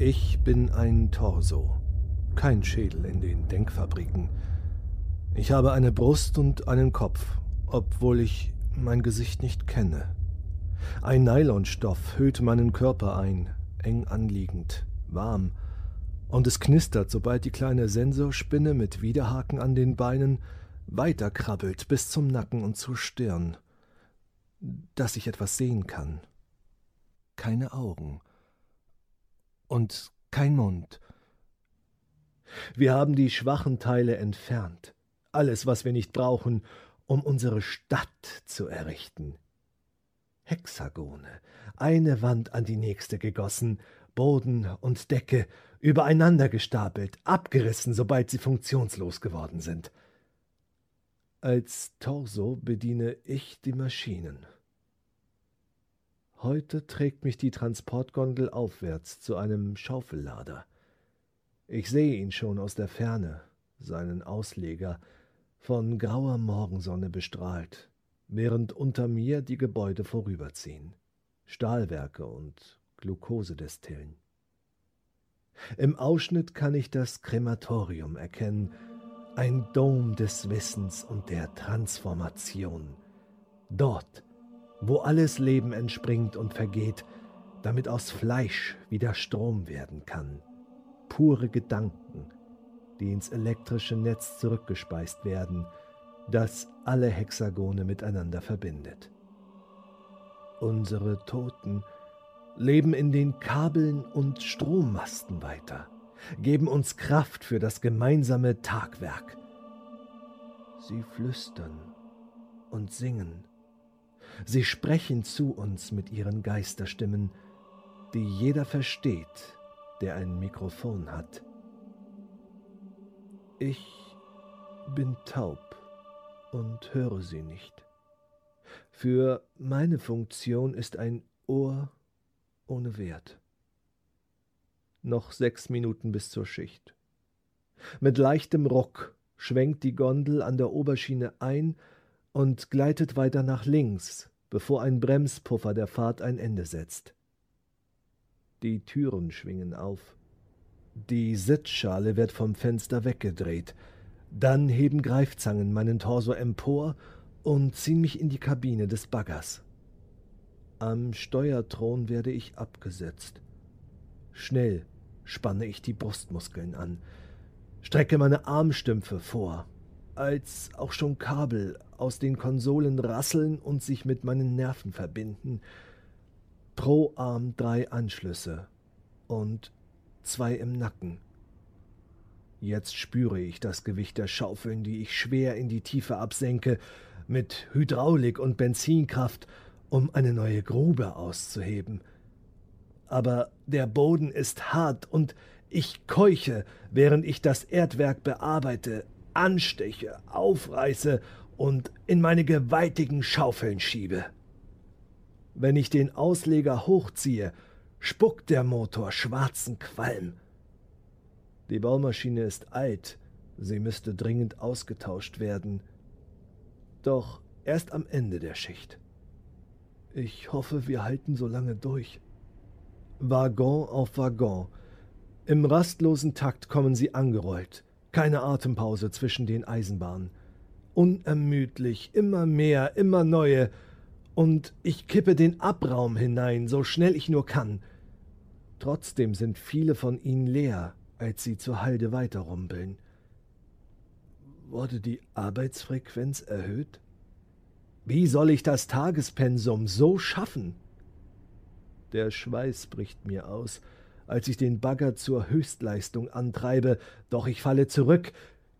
Ich bin ein Torso, kein Schädel in den Denkfabriken. Ich habe eine Brust und einen Kopf, obwohl ich mein Gesicht nicht kenne. Ein Nylonstoff hüllt meinen Körper ein, eng anliegend, warm, und es knistert, sobald die kleine Sensorspinne mit Widerhaken an den Beinen weiterkrabbelt bis zum Nacken und zur Stirn, dass ich etwas sehen kann. Keine Augen und kein Mund. Wir haben die schwachen Teile entfernt, alles, was wir nicht brauchen, um unsere Stadt zu errichten. Hexagone, eine Wand an die nächste gegossen, Boden und Decke übereinander gestapelt, abgerissen, sobald sie funktionslos geworden sind. Als Torso bediene ich die Maschinen. Heute trägt mich die Transportgondel aufwärts zu einem Schaufellader. Ich sehe ihn schon aus der Ferne, seinen Ausleger, von grauer Morgensonne bestrahlt, während unter mir die Gebäude vorüberziehen, Stahlwerke und Glukosedestillen. Im Ausschnitt kann ich das Krematorium erkennen, ein Dom des Wissens und der Transformation. Dort, wo alles Leben entspringt und vergeht, damit aus Fleisch wieder Strom werden kann. Pure Gedanken, die ins elektrische Netz zurückgespeist werden, das alle Hexagone miteinander verbindet. Unsere Toten leben in den Kabeln und Strommasten weiter, geben uns Kraft für das gemeinsame Tagwerk. Sie flüstern und singen. Sie sprechen zu uns mit ihren Geisterstimmen, die jeder versteht, der ein Mikrofon hat. Ich bin taub und höre sie nicht. Für meine Funktion ist ein Ohr ohne Wert. Noch sechs Minuten bis zur Schicht. Mit leichtem Ruck schwenkt die Gondel an der Oberschiene ein und gleitet weiter nach links, bevor ein Bremspuffer der Fahrt ein Ende setzt. Die Türen schwingen auf. Die Sitzschale wird vom Fenster weggedreht. Dann heben Greifzangen meinen Torso empor und ziehen mich in die Kabine des Baggers. Am Steuerthron werde ich abgesetzt. Schnell spanne ich die Brustmuskeln an, strecke meine Armstümpfe vor, als auch schon Kabel aus den Konsolen rasseln und sich mit meinen Nerven verbinden. Pro Arm drei Anschlüsse und zwei im Nacken. Jetzt spüre ich das Gewicht der Schaufeln, die ich schwer in die Tiefe absenke, mit Hydraulik und Benzinkraft um eine neue Grube auszuheben. Aber der Boden ist hart und ich keuche, während ich das Erdwerk bearbeite, ansteche, aufreiße und in meine gewaltigen Schaufeln schiebe. Wenn ich den Ausleger hochziehe, spuckt der Motor schwarzen Qualm. Die Baumaschine ist alt, sie müsste dringend ausgetauscht werden. Doch erst am Ende der Schicht. Ich hoffe, wir halten so lange durch. Waggon auf Waggon. Im rastlosen Takt kommen sie angerollt. Keine Atempause zwischen den Eisenbahnen. Unermüdlich, immer mehr, immer neue. Und ich kippe den Abraum hinein, so schnell ich nur kann. Trotzdem sind viele von ihnen leer, als sie zur Halde weiterrumpeln. Wurde die Arbeitsfrequenz erhöht? Wie soll ich das Tagespensum so schaffen? Der Schweiß bricht mir aus, als ich den Bagger zur Höchstleistung antreibe, doch ich falle zurück,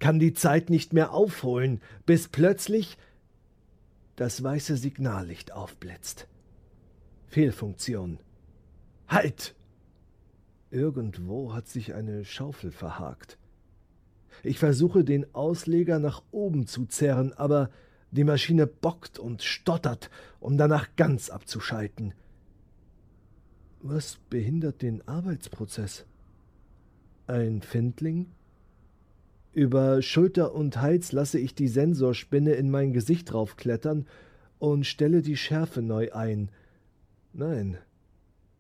kann die Zeit nicht mehr aufholen, bis plötzlich das weiße Signallicht aufblitzt. Fehlfunktion. Halt! Irgendwo hat sich eine Schaufel verhakt. Ich versuche, den Ausleger nach oben zu zerren, aber die Maschine bockt und stottert, um danach ganz abzuschalten. Was behindert den Arbeitsprozess? Ein Findling? Über Schulter und Hals lasse ich die Sensorspinne in mein Gesicht draufklettern und stelle die Schärfe neu ein. Nein,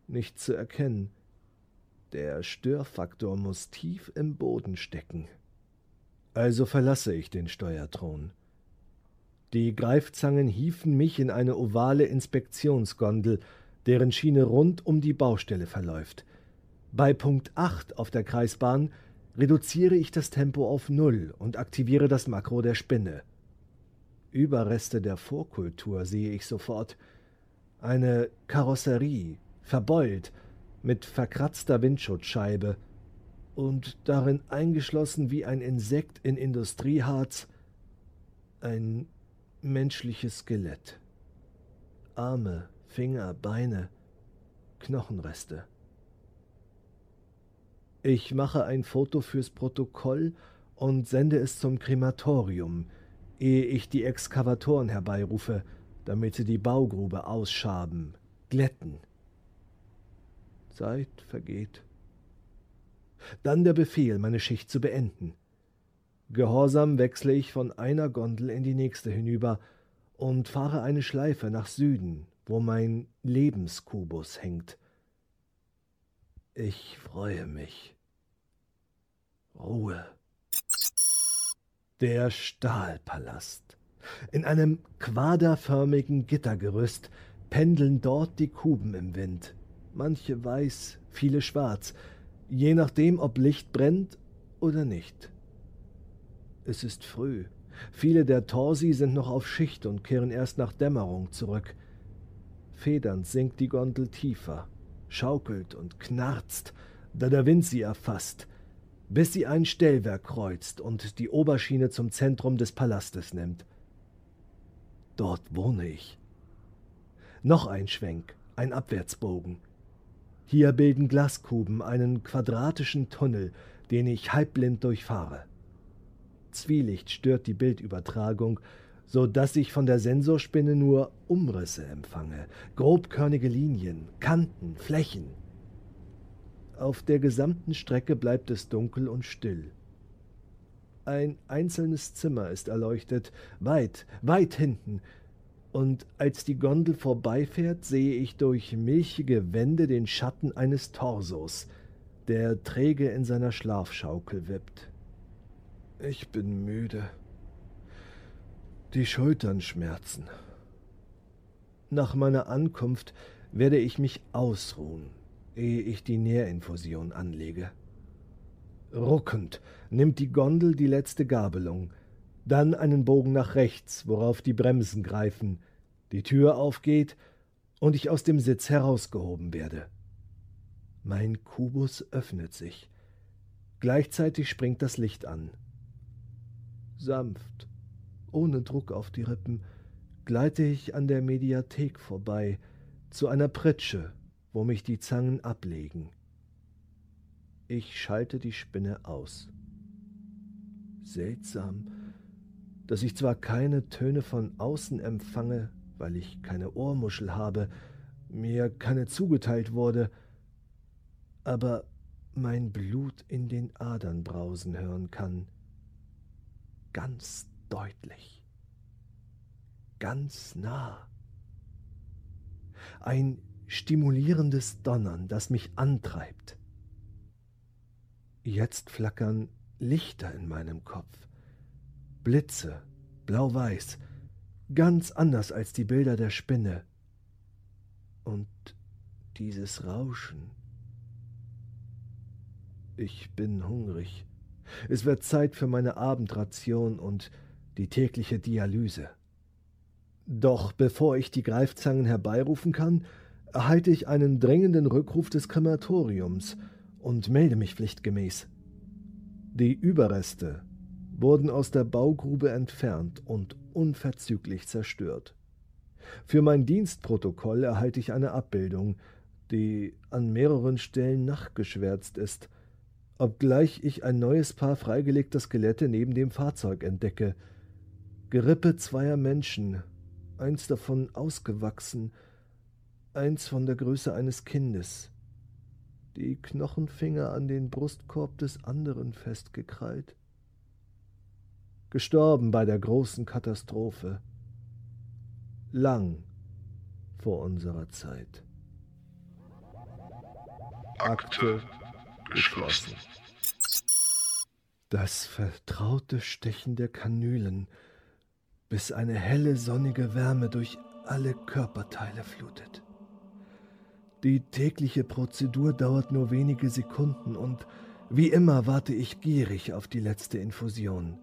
nicht zu erkennen. Der Störfaktor muss tief im Boden stecken. Also verlasse ich den Steuerthron. Die Greifzangen hiefen mich in eine ovale Inspektionsgondel, deren Schiene rund um die Baustelle verläuft. Bei Punkt 8 auf der Kreisbahn reduziere ich das Tempo auf Null und aktiviere das Makro der Spinne. Überreste der Vorkultur sehe ich sofort. Eine Karosserie, verbeult, mit verkratzter Windschutzscheibe und darin eingeschlossen wie ein Insekt in Industrieharz ein menschliches Skelett. Arme, Finger, Beine, Knochenreste. Ich mache ein Foto fürs Protokoll und sende es zum Krematorium, ehe ich die Exkavatoren herbeirufe, damit sie die Baugrube ausschaben, glätten. Zeit vergeht. Dann der Befehl, meine Schicht zu beenden. Gehorsam wechsle ich von einer Gondel in die nächste hinüber und fahre eine Schleife nach Süden, wo mein Lebenskubus hängt. Ich freue mich. Ruhe. Der Stahlpalast. In einem quaderförmigen Gittergerüst pendeln dort die Kuben im Wind, manche weiß, viele schwarz, je nachdem, ob Licht brennt oder nicht. Es ist früh. Viele der Torsi sind noch auf Schicht und kehren erst nach Dämmerung zurück. Federnd sinkt die Gondel tiefer, schaukelt und knarzt, da der Wind sie erfasst, bis sie ein Stellwerk kreuzt und die Oberschiene zum Zentrum des Palastes nimmt. Dort wohne ich. Noch ein Schwenk, ein Abwärtsbogen. Hier bilden Glaskuben einen quadratischen Tunnel, den ich halbblind durchfahre. Zwielicht stört die Bildübertragung, so dass ich von der Sensorspinne nur Umrisse empfange, grobkörnige Linien, Kanten, Flächen. Auf der gesamten Strecke bleibt es dunkel und still. Ein einzelnes Zimmer ist erleuchtet, weit, weit hinten, und als die Gondel vorbeifährt, sehe ich durch milchige Wände den Schatten eines Torsos, der träge in seiner Schlafschaukel wippt. Ich bin müde. Die Schultern schmerzen. Nach meiner Ankunft werde ich mich ausruhen, ehe ich die Nährinfusion anlege. Ruckend nimmt die Gondel die letzte Gabelung, dann einen Bogen nach rechts, worauf die Bremsen greifen, die Tür aufgeht und ich aus dem Sitz herausgehoben werde. Mein Kubus öffnet sich. Gleichzeitig springt das Licht an. Sanft, ohne Druck auf die Rippen, gleite ich an der Mediathek vorbei, zu einer Pritsche, wo mich die Zangen ablegen. Ich schalte die Spinne aus. Seltsam, dass ich zwar keine Töne von außen empfange, weil ich keine Ohrmuschel habe, mir keine zugeteilt wurde, aber mein Blut in den Adern brausen hören kann ganz deutlich, ganz nah. Ein stimulierendes Donnern, das mich antreibt. Jetzt flackern Lichter in meinem Kopf, Blitze, blau-weiß, ganz anders als die Bilder der Spinne. Und dieses Rauschen. Ich bin hungrig. Es wird Zeit für meine Abendration und die tägliche Dialyse. Doch bevor ich die Greifzangen herbeirufen kann, erhalte ich einen drängenden Rückruf des Krematoriums und melde mich pflichtgemäß. Die Überreste wurden aus der Baugrube entfernt und unverzüglich zerstört. Für mein Dienstprotokoll erhalte ich eine Abbildung, die an mehreren Stellen nachgeschwärzt ist obgleich ich ein neues Paar freigelegter Skelette neben dem Fahrzeug entdecke. Gerippe zweier Menschen, eins davon ausgewachsen, eins von der Größe eines Kindes, die Knochenfinger an den Brustkorb des anderen festgekrallt. Gestorben bei der großen Katastrophe. Lang vor unserer Zeit. Akte geschlossen. Das vertraute Stechen der Kanülen, bis eine helle sonnige Wärme durch alle Körperteile flutet. Die tägliche Prozedur dauert nur wenige Sekunden und wie immer warte ich gierig auf die letzte Infusion.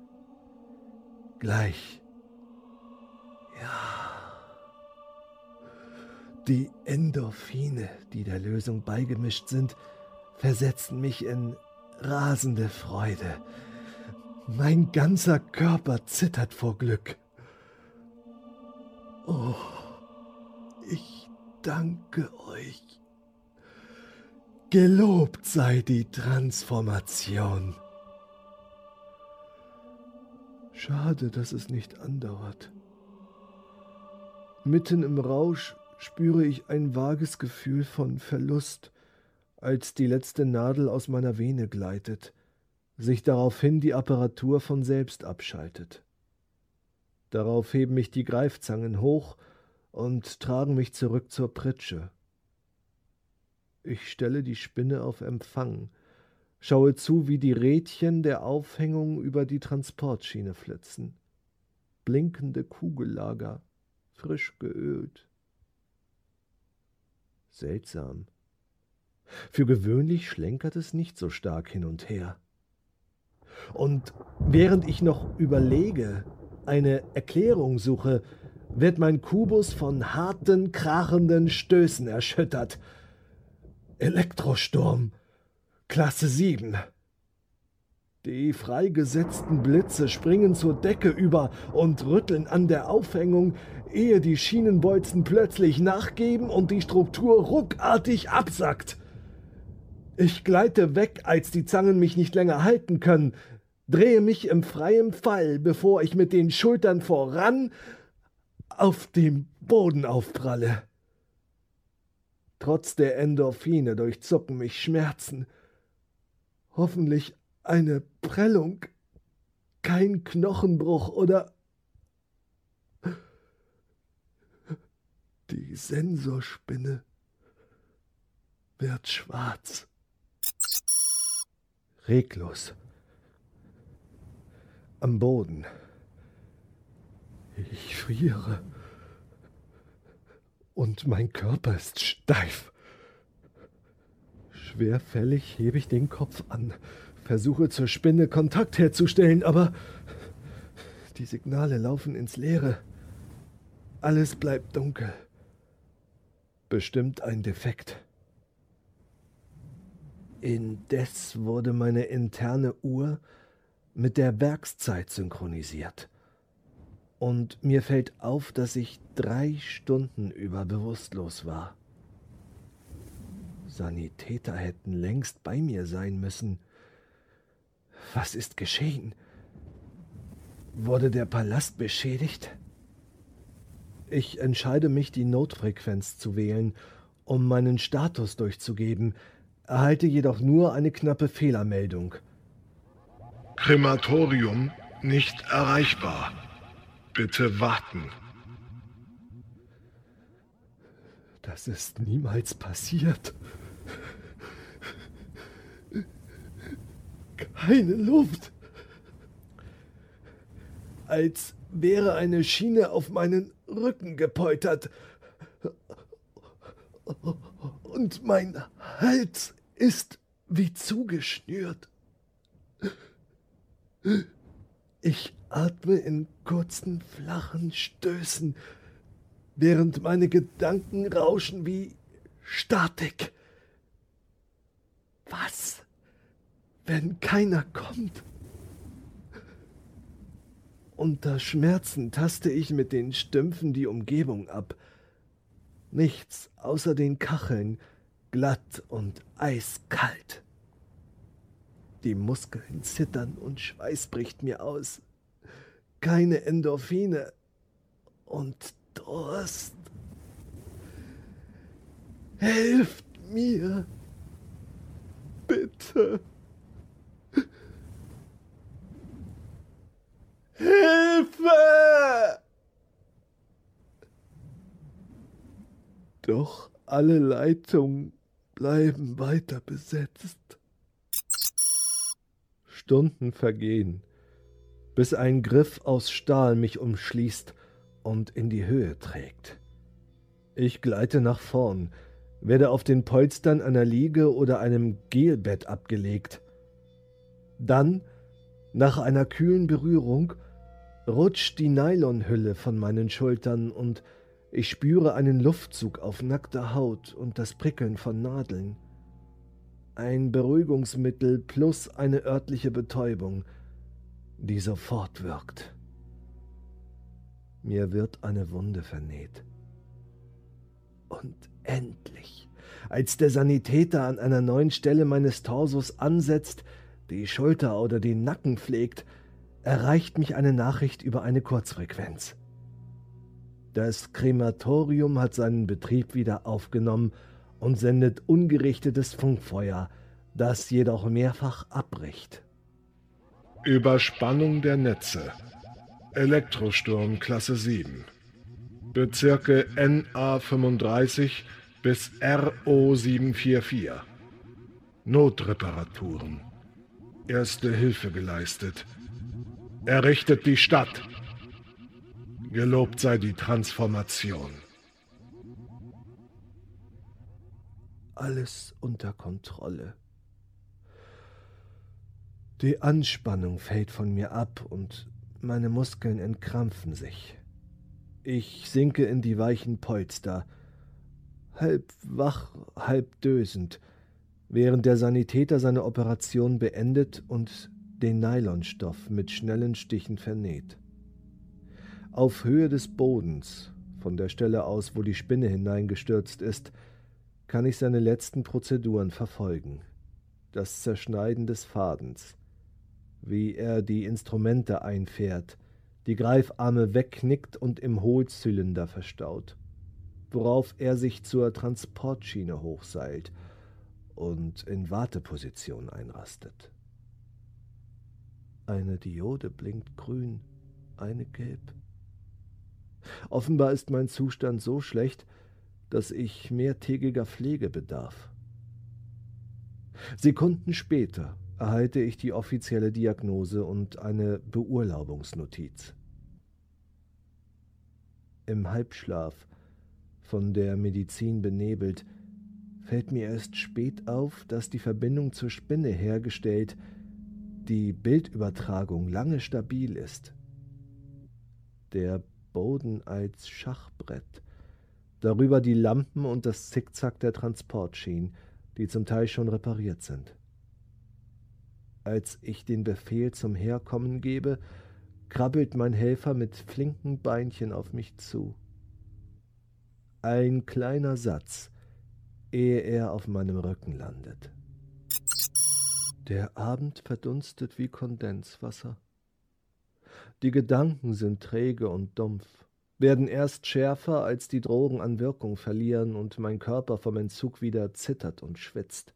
Gleich. Ja. Die Endorphine, die der Lösung beigemischt sind, versetzen mich in rasende Freude. Mein ganzer Körper zittert vor Glück. Oh, ich danke euch. Gelobt sei die Transformation. Schade, dass es nicht andauert. Mitten im Rausch spüre ich ein vages Gefühl von Verlust, als die letzte Nadel aus meiner Vene gleitet, sich daraufhin die Apparatur von selbst abschaltet. Darauf heben mich die Greifzangen hoch und tragen mich zurück zur Pritsche. Ich stelle die Spinne auf Empfang, schaue zu, wie die Rädchen der Aufhängung über die Transportschiene flitzen. Blinkende Kugellager, frisch geölt. Seltsam. Für gewöhnlich schlenkert es nicht so stark hin und her. Und während ich noch überlege, eine Erklärung suche, wird mein Kubus von harten, krachenden Stößen erschüttert – Elektrosturm, Klasse 7. Die freigesetzten Blitze springen zur Decke über und rütteln an der Aufhängung, ehe die Schienenbolzen plötzlich nachgeben und die Struktur ruckartig absackt. Ich gleite weg, als die Zangen mich nicht länger halten können, drehe mich im freien Fall, bevor ich mit den Schultern voran auf dem Boden aufpralle. Trotz der Endorphine durchzucken mich Schmerzen. Hoffentlich eine Prellung, kein Knochenbruch oder die Sensorspinne wird schwarz. Reglos. Am Boden. Ich friere und mein Körper ist steif. Schwerfällig hebe ich den Kopf an, versuche zur Spinne Kontakt herzustellen, aber die Signale laufen ins Leere. Alles bleibt dunkel. Bestimmt ein Defekt. Indes wurde meine interne Uhr mit der Werkszeit synchronisiert und mir fällt auf, dass ich drei Stunden über bewusstlos war. Sanitäter hätten längst bei mir sein müssen. Was ist geschehen? Wurde der Palast beschädigt? Ich entscheide mich, die Notfrequenz zu wählen, um meinen Status durchzugeben, erhalte jedoch nur eine knappe Fehlermeldung. Krematorium nicht erreichbar. Bitte warten. Das ist niemals passiert. Keine Luft. Als wäre eine Schiene auf meinen Rücken gepoltert. Und mein Hals ist wie zugeschnürt. Ich atme in kurzen, flachen Stößen, während meine Gedanken rauschen wie Statik. Was, wenn keiner kommt? Unter Schmerzen taste ich mit den Stümpfen die Umgebung ab. Nichts außer den Kacheln, glatt und eiskalt. Die Muskeln zittern und Schweiß bricht mir aus. Keine Endorphine und Durst. Helft mir. Bitte. Hilfe! Doch alle Leitungen bleiben weiter besetzt. Stunden vergehen, bis ein Griff aus Stahl mich umschließt und in die Höhe trägt. Ich gleite nach vorn, werde auf den Polstern einer Liege oder einem Gelbett abgelegt. Dann, nach einer kühlen Berührung, rutscht die Nylonhülle von meinen Schultern und ich spüre einen Luftzug auf nackter Haut und das Prickeln von Nadeln. Ein Beruhigungsmittel plus eine örtliche Betäubung, die sofort wirkt. Mir wird eine Wunde vernäht. Und endlich, als der Sanitäter an einer neuen Stelle meines Torsos ansetzt, die Schulter oder den Nacken pflegt, erreicht mich eine Nachricht über eine Kurzfrequenz. Das Krematorium hat seinen Betrieb wieder aufgenommen und sendet ungerichtetes Funkfeuer, das jedoch mehrfach abbricht. Überspannung der Netze. Elektrosturm Klasse 7. Bezirke NA35 bis RO744. Notreparaturen. Erste Hilfe geleistet. Errichtet die Stadt. Gelobt sei die Transformation. Alles unter Kontrolle. Die Anspannung fällt von mir ab und meine Muskeln entkrampfen sich. Ich sinke in die weichen Polster, halb wach, halb dösend, während der Sanitäter seine Operation beendet und den Nylonstoff mit schnellen Stichen vernäht. Auf Höhe des Bodens, von der Stelle aus, wo die Spinne hineingestürzt ist, kann ich seine letzten Prozeduren verfolgen. Das Zerschneiden des Fadens, wie er die Instrumente einfährt, die Greifarme wegknickt und im Hohlzylinder verstaut, worauf er sich zur Transportschiene hochseilt und in Warteposition einrastet. Eine Diode blinkt grün, eine gelb. Offenbar ist mein Zustand so schlecht, dass ich mehrtägiger Pflege bedarf. Sekunden später erhalte ich die offizielle Diagnose und eine Beurlaubungsnotiz. Im Halbschlaf, von der Medizin benebelt, fällt mir erst spät auf, dass die Verbindung zur Spinne hergestellt, die Bildübertragung lange stabil ist. Der Boden als Schachbrett, darüber die Lampen und das Zickzack der Transportschienen, die zum Teil schon repariert sind. Als ich den Befehl zum Herkommen gebe, krabbelt mein Helfer mit flinken Beinchen auf mich zu. Ein kleiner Satz, ehe er auf meinem Rücken landet. Der Abend verdunstet wie Kondenswasser. Die Gedanken sind träge und dumpf, werden erst schärfer, als die Drogen an Wirkung verlieren und mein Körper vom Entzug wieder zittert und schwitzt.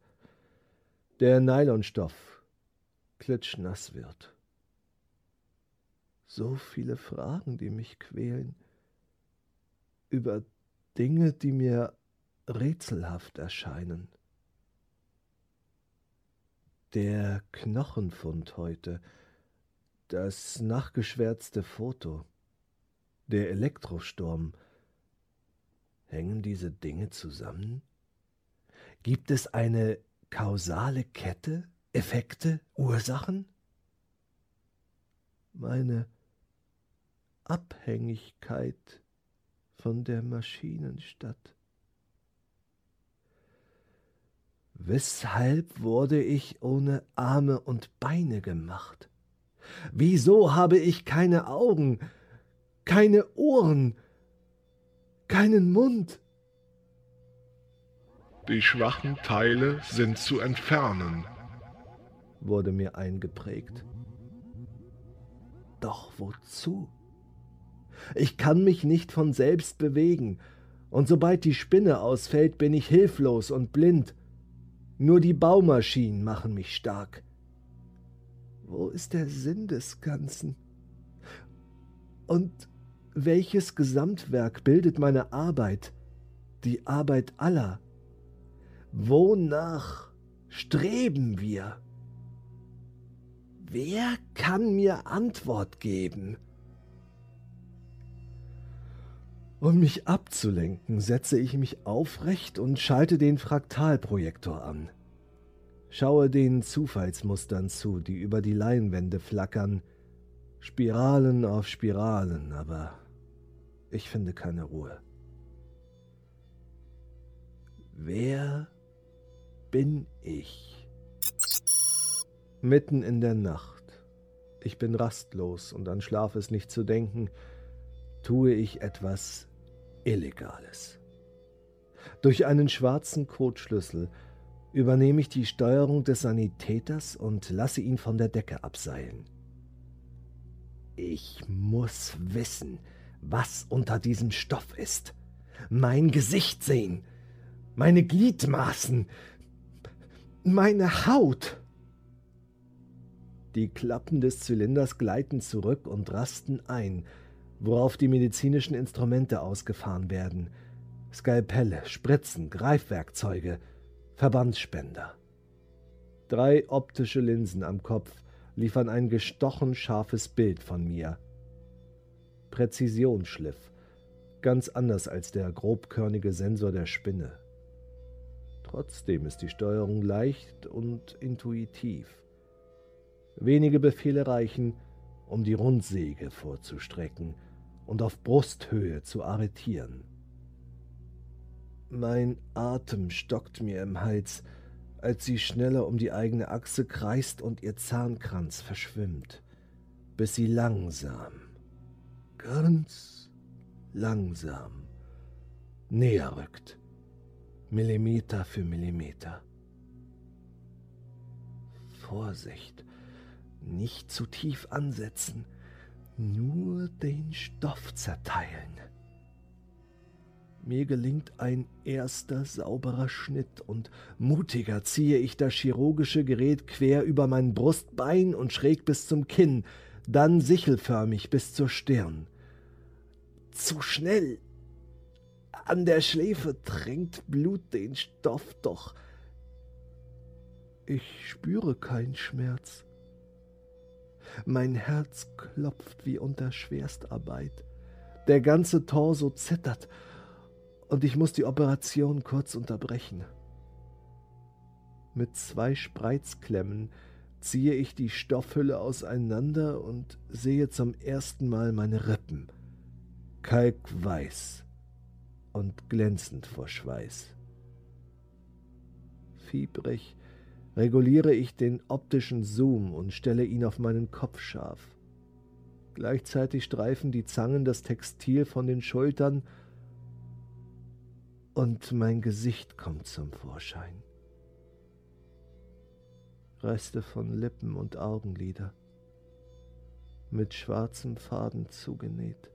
Der Nylonstoff klitschnass wird. So viele Fragen, die mich quälen, über Dinge, die mir rätselhaft erscheinen. Der Knochenfund heute, das nachgeschwärzte Foto, der Elektrosturm, hängen diese Dinge zusammen? Gibt es eine kausale Kette? Effekte, Ursachen? Meine Abhängigkeit von der Maschinenstadt. Weshalb wurde ich ohne Arme und Beine gemacht? Wieso habe ich keine Augen, keine Ohren, keinen Mund? Die schwachen Teile sind zu entfernen, wurde mir eingeprägt. Doch wozu? Ich kann mich nicht von selbst bewegen, und sobald die Spinne ausfällt, bin ich hilflos und blind. Nur die Baumaschinen machen mich stark. Wo ist der Sinn des Ganzen? Und welches Gesamtwerk bildet meine Arbeit, die Arbeit aller? Wonach streben wir? Wer kann mir Antwort geben? Um mich abzulenken, setze ich mich aufrecht und schalte den Fraktalprojektor an. Schaue den Zufallsmustern zu, die über die Leinwände flackern, Spiralen auf Spiralen, aber ich finde keine Ruhe. Wer bin ich? Mitten in der Nacht. Ich bin rastlos und an Schlaf ist nicht zu denken, tue ich etwas Illegales. Durch einen schwarzen Kotschlüssel übernehme ich die Steuerung des Sanitäters und lasse ihn von der Decke abseilen. Ich muss wissen, was unter diesem Stoff ist. Mein Gesicht sehen, meine Gliedmaßen, meine Haut. Die Klappen des Zylinders gleiten zurück und rasten ein, worauf die medizinischen Instrumente ausgefahren werden. Skalpelle, Spritzen, Greifwerkzeuge, Verbandsspender. Drei optische Linsen am Kopf liefern ein gestochen scharfes Bild von mir. Präzisionsschliff, ganz anders als der grobkörnige Sensor der Spinne. Trotzdem ist die Steuerung leicht und intuitiv. Wenige Befehle reichen, um die Rundsäge vorzustrecken und auf Brusthöhe zu arretieren. Mein Atem stockt mir im Hals, als sie schneller um die eigene Achse kreist und ihr Zahnkranz verschwimmt, bis sie langsam, ganz langsam näher rückt, Millimeter für Millimeter. Vorsicht, nicht zu tief ansetzen, nur den Stoff zerteilen. Mir gelingt ein erster sauberer Schnitt und mutiger ziehe ich das chirurgische Gerät quer über mein Brustbein und schräg bis zum Kinn, dann sichelförmig bis zur Stirn. Zu schnell! An der Schläfe drängt Blut den Stoff, doch ich spüre keinen Schmerz. Mein Herz klopft wie unter Schwerstarbeit. Der ganze Torso zittert und ich muss die Operation kurz unterbrechen. Mit zwei Spreizklemmen ziehe ich die Stoffhülle auseinander und sehe zum ersten Mal meine Rippen, kalkweiß und glänzend vor Schweiß. Fiebrig reguliere ich den optischen Zoom und stelle ihn auf meinen Kopf scharf. Gleichzeitig streifen die Zangen das Textil von den Schultern und mein Gesicht kommt zum Vorschein. Reste von Lippen und Augenlider, mit schwarzem Faden zugenäht,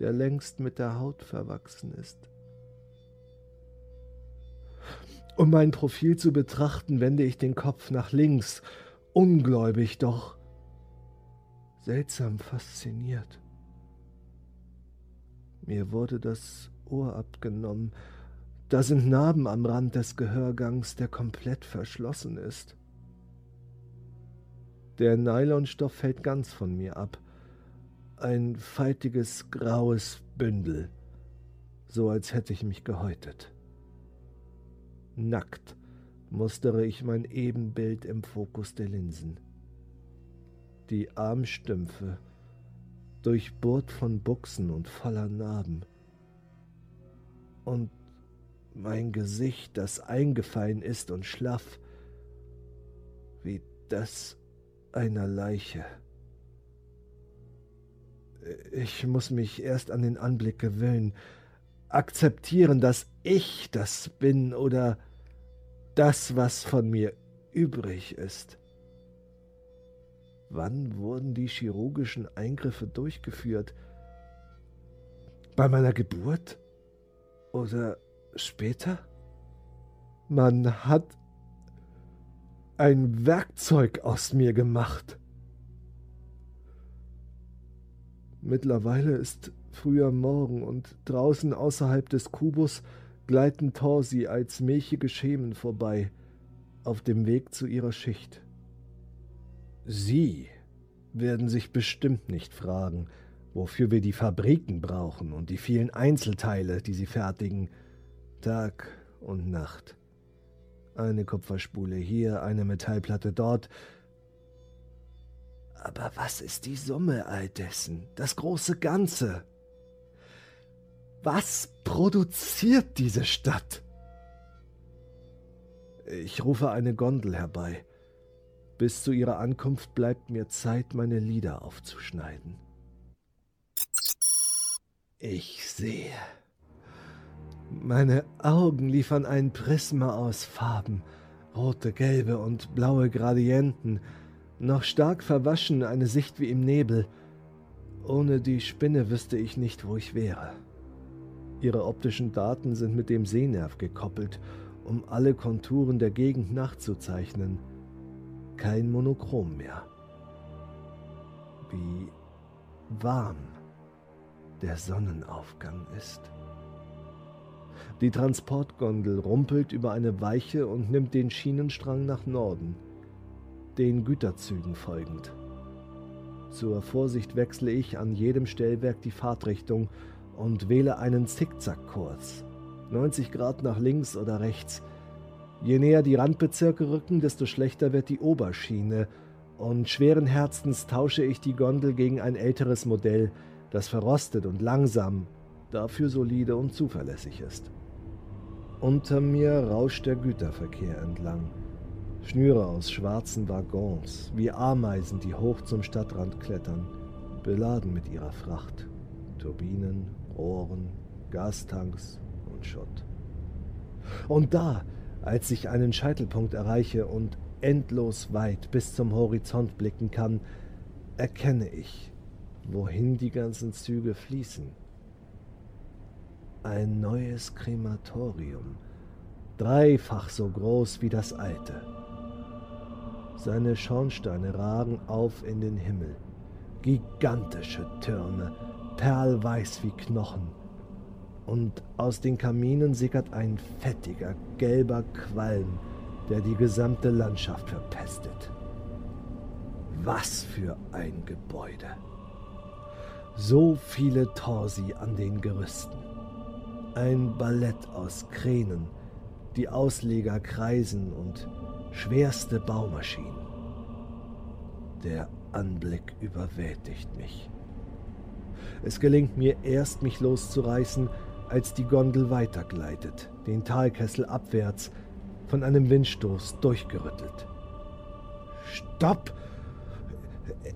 der längst mit der Haut verwachsen ist. Um mein Profil zu betrachten, wende ich den Kopf nach links, ungläubig, doch seltsam fasziniert. Mir wurde das Ohr abgenommen. Da sind Narben am Rand des Gehörgangs, der komplett verschlossen ist. Der Nylonstoff fällt ganz von mir ab. Ein faltiges, graues Bündel, so als hätte ich mich gehäutet. Nackt mustere ich mein Ebenbild im Fokus der Linsen. Die Armstümpfe, durchbohrt von Buchsen und voller Narben und mein Gesicht, das eingefallen ist und schlaff, wie das einer Leiche. Ich muss mich erst an den Anblick gewöhnen, akzeptieren, dass ich das bin oder das, was von mir übrig ist. Wann wurden die chirurgischen Eingriffe durchgeführt? Bei meiner Geburt? Oder später? Man hat ein Werkzeug aus mir gemacht. Mittlerweile ist früher Morgen und draußen außerhalb des Kubus gleiten Torsi als milchige Schemen vorbei, auf dem Weg zu ihrer Schicht. Sie werden sich bestimmt nicht fragen, wofür wir die Fabriken brauchen und die vielen Einzelteile, die sie fertigen, Tag und Nacht. Eine Kupferspule hier, eine Metallplatte dort. Aber was ist die Summe all dessen, das große Ganze? Was produziert diese Stadt? Ich rufe eine Gondel herbei. Bis zu ihrer Ankunft bleibt mir Zeit, meine Lieder aufzuschneiden. Ich sehe. Meine Augen liefern ein Prisma aus Farben, rote, gelbe und blaue Gradienten, noch stark verwaschen eine Sicht wie im Nebel. Ohne die Spinne wüsste ich nicht, wo ich wäre. Ihre optischen Daten sind mit dem Sehnerv gekoppelt, um alle Konturen der Gegend nachzuzeichnen. Kein Monochrom mehr. Wie warm der Sonnenaufgang ist. Die Transportgondel rumpelt über eine Weiche und nimmt den Schienenstrang nach Norden, den Güterzügen folgend. Zur Vorsicht wechsle ich an jedem Stellwerk die Fahrtrichtung und wähle einen Zickzackkurs. 90 Grad nach links oder rechts. Je näher die Randbezirke rücken, desto schlechter wird die Oberschiene, und schweren Herzens tausche ich die Gondel gegen ein älteres Modell, das verrostet und langsam, dafür solide und zuverlässig ist. Unter mir rauscht der Güterverkehr entlang. Schnüre aus schwarzen Waggons, wie Ameisen, die hoch zum Stadtrand klettern, beladen mit ihrer Fracht. Turbinen, Rohren, Gastanks und Schott. Und da, als ich einen Scheitelpunkt erreiche und endlos weit bis zum Horizont blicken kann, erkenne ich, wohin die ganzen Züge fließen. Ein neues Krematorium, dreifach so groß wie das alte. Seine Schornsteine ragen auf in den Himmel, gigantische Türme, perlweiß wie Knochen, und aus den Kaminen sickert ein fettiger, gelber Qualm, der die gesamte Landschaft verpestet. Was für ein Gebäude! So viele Torsi an den Gerüsten. Ein Ballett aus Kränen, die Ausleger kreisen und schwerste Baumaschinen. Der Anblick überwältigt mich. Es gelingt mir erst, mich loszureißen, als die Gondel weitergleitet, den Talkessel abwärts, von einem Windstoß durchgerüttelt. Stopp!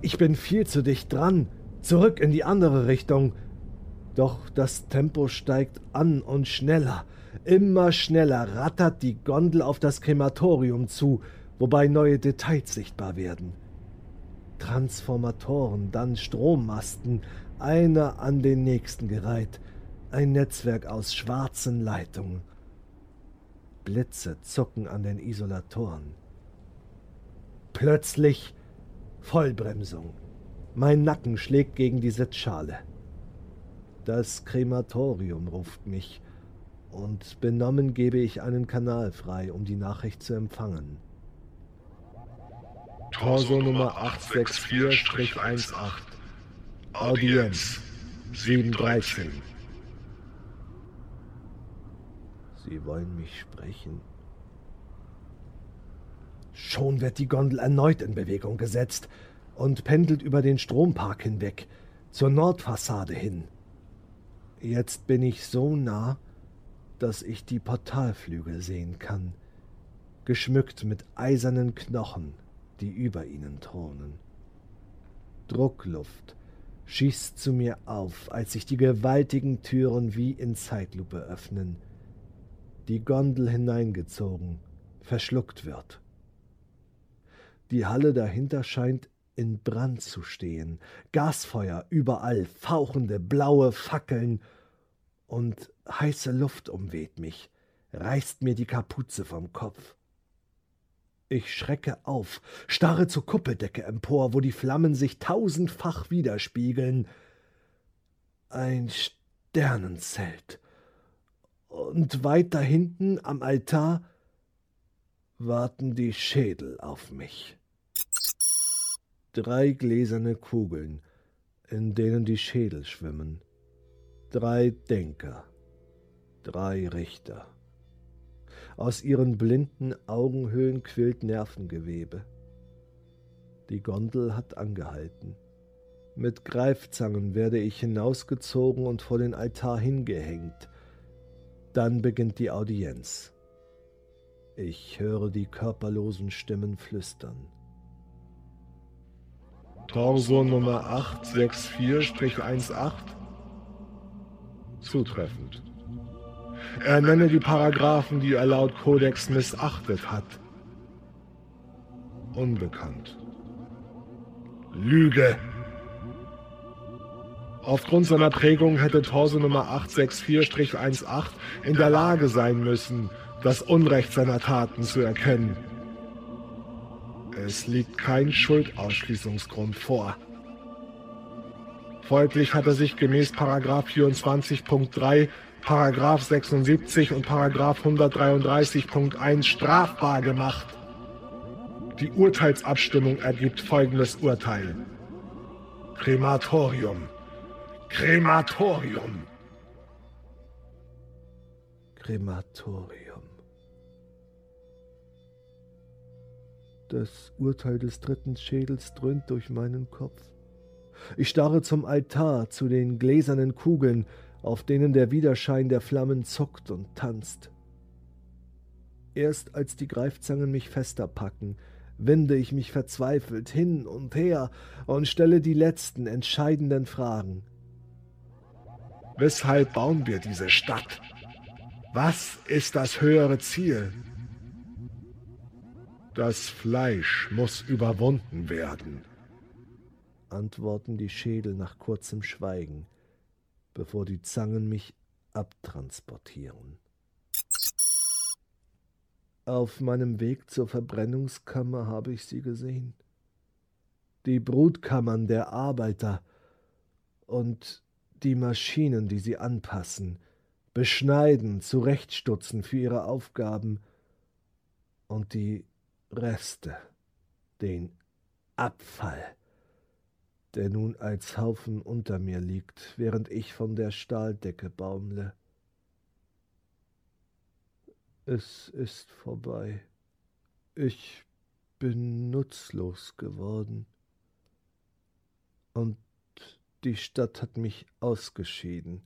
Ich bin viel zu dicht dran. Zurück in die andere Richtung. Doch das Tempo steigt an und schneller. Immer schneller rattert die Gondel auf das Krematorium zu, wobei neue Details sichtbar werden. Transformatoren, dann Strommasten, einer an den nächsten gereiht, ein Netzwerk aus schwarzen Leitungen. Blitze zucken an den Isolatoren. Plötzlich Vollbremsung. Mein Nacken schlägt gegen die Sitzschale. Das Krematorium ruft mich, und benommen gebe ich einen Kanal frei, um die Nachricht zu empfangen. Torso Nummer 864-18. Audienz 713. Sie wollen mich sprechen. Schon wird die Gondel erneut in Bewegung gesetzt und pendelt über den Strompark hinweg, zur Nordfassade hin. Jetzt bin ich so nah, dass ich die Portalflügel sehen kann, geschmückt mit eisernen Knochen, die über ihnen thronen. Druckluft schießt zu mir auf, als sich die gewaltigen Türen wie in Zeitlupe öffnen, die Gondel hineingezogen, verschluckt wird. Die Halle dahinter scheint in Brand zu stehen, Gasfeuer überall, fauchende blaue Fackeln und heiße Luft umweht mich, reißt mir die Kapuze vom Kopf. Ich schrecke auf, starre zur Kuppeldecke empor, wo die Flammen sich tausendfach widerspiegeln. Ein Sternenzelt. Und weiter hinten am Altar warten die Schädel auf mich. drei gläserne Kugeln, in denen die Schädel schwimmen, drei Denker, drei Richter. Aus ihren blinden Augenhöhlen quillt Nervengewebe. Die Gondel hat angehalten. Mit Greifzangen werde ich hinausgezogen und vor den Altar hingehängt. Dann beginnt die Audienz. Ich höre die körperlosen Stimmen flüstern. Torso Nummer 864-18. Zutreffend. Er nenne die Paragraphen, die er laut Kodex missachtet hat. Unbekannt. Lüge. Aufgrund seiner Prägung hätte Torso Nummer 864-18 in der Lage sein müssen, das Unrecht seiner Taten zu erkennen. Es liegt kein Schuldausschließungsgrund vor. Folglich hat er sich gemäß 24.3, 76 und 133.1 strafbar gemacht. Die Urteilsabstimmung ergibt folgendes Urteil. Krematorium. Krematorium. Krematorium. Das Urteil des dritten Schädels dröhnt durch meinen Kopf. Ich starre zum Altar, zu den gläsernen Kugeln, auf denen der Widerschein der Flammen zuckt und tanzt. Erst als die Greifzangen mich fester packen, winde ich mich verzweifelt hin und her und stelle die letzten entscheidenden Fragen. Weshalb bauen wir diese Stadt? Was ist das höhere Ziel? Das Fleisch muss überwunden werden, antworten die Schädel nach kurzem Schweigen, bevor die Zangen mich abtransportieren. Auf meinem Weg zur Verbrennungskammer habe ich sie gesehen. Die Brutkammern der Arbeiter und die Maschinen, die sie anpassen, beschneiden, zurechtstutzen für ihre Aufgaben und die Reste, den Abfall, der nun als Haufen unter mir liegt, während ich von der Stahldecke baumle. Es ist vorbei. Ich bin nutzlos geworden. Und die Stadt hat mich ausgeschieden,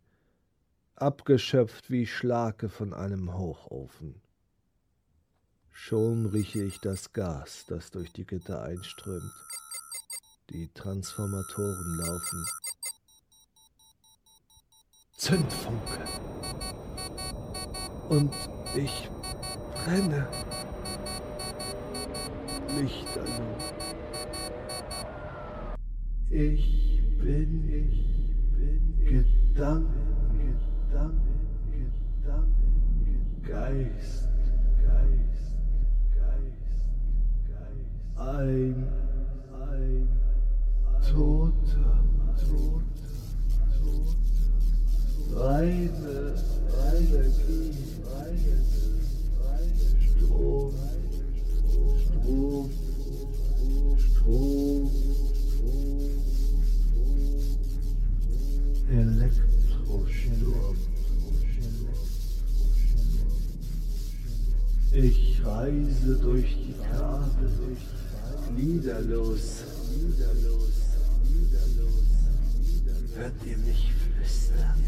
abgeschöpft wie Schlake von einem Hochofen. Schon rieche ich das Gas, das durch die Gitter einströmt. Die Transformatoren laufen. Zündfunke. Und ich brenne. Lichterloh. Ich bin, ich bin Gedanken, Gedanken, Gedanken, Geist, Geist, Geist, Geist. Ein, ein, toter, reine, reine Strom, Strom, Strom. Elektrosturm. Ich reise durch die Kabel, liederlos, liederlos, liederlos. Hört ihr mich flüstern?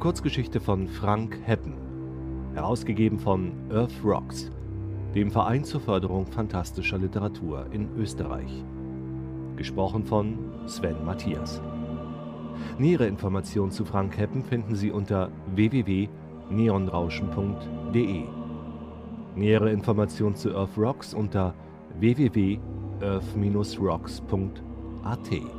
Kurzgeschichte von Frank Heppen, herausgegeben von Earth Rocks, dem Verein zur Förderung fantastischer Literatur in Österreich. Gesprochen von Sven Matthias. Nähere Informationen zu Frank Heppen finden Sie unter www.neonrauschen.de. Nähere Informationen zu Earth Rocks unter www.earth-rocks.at.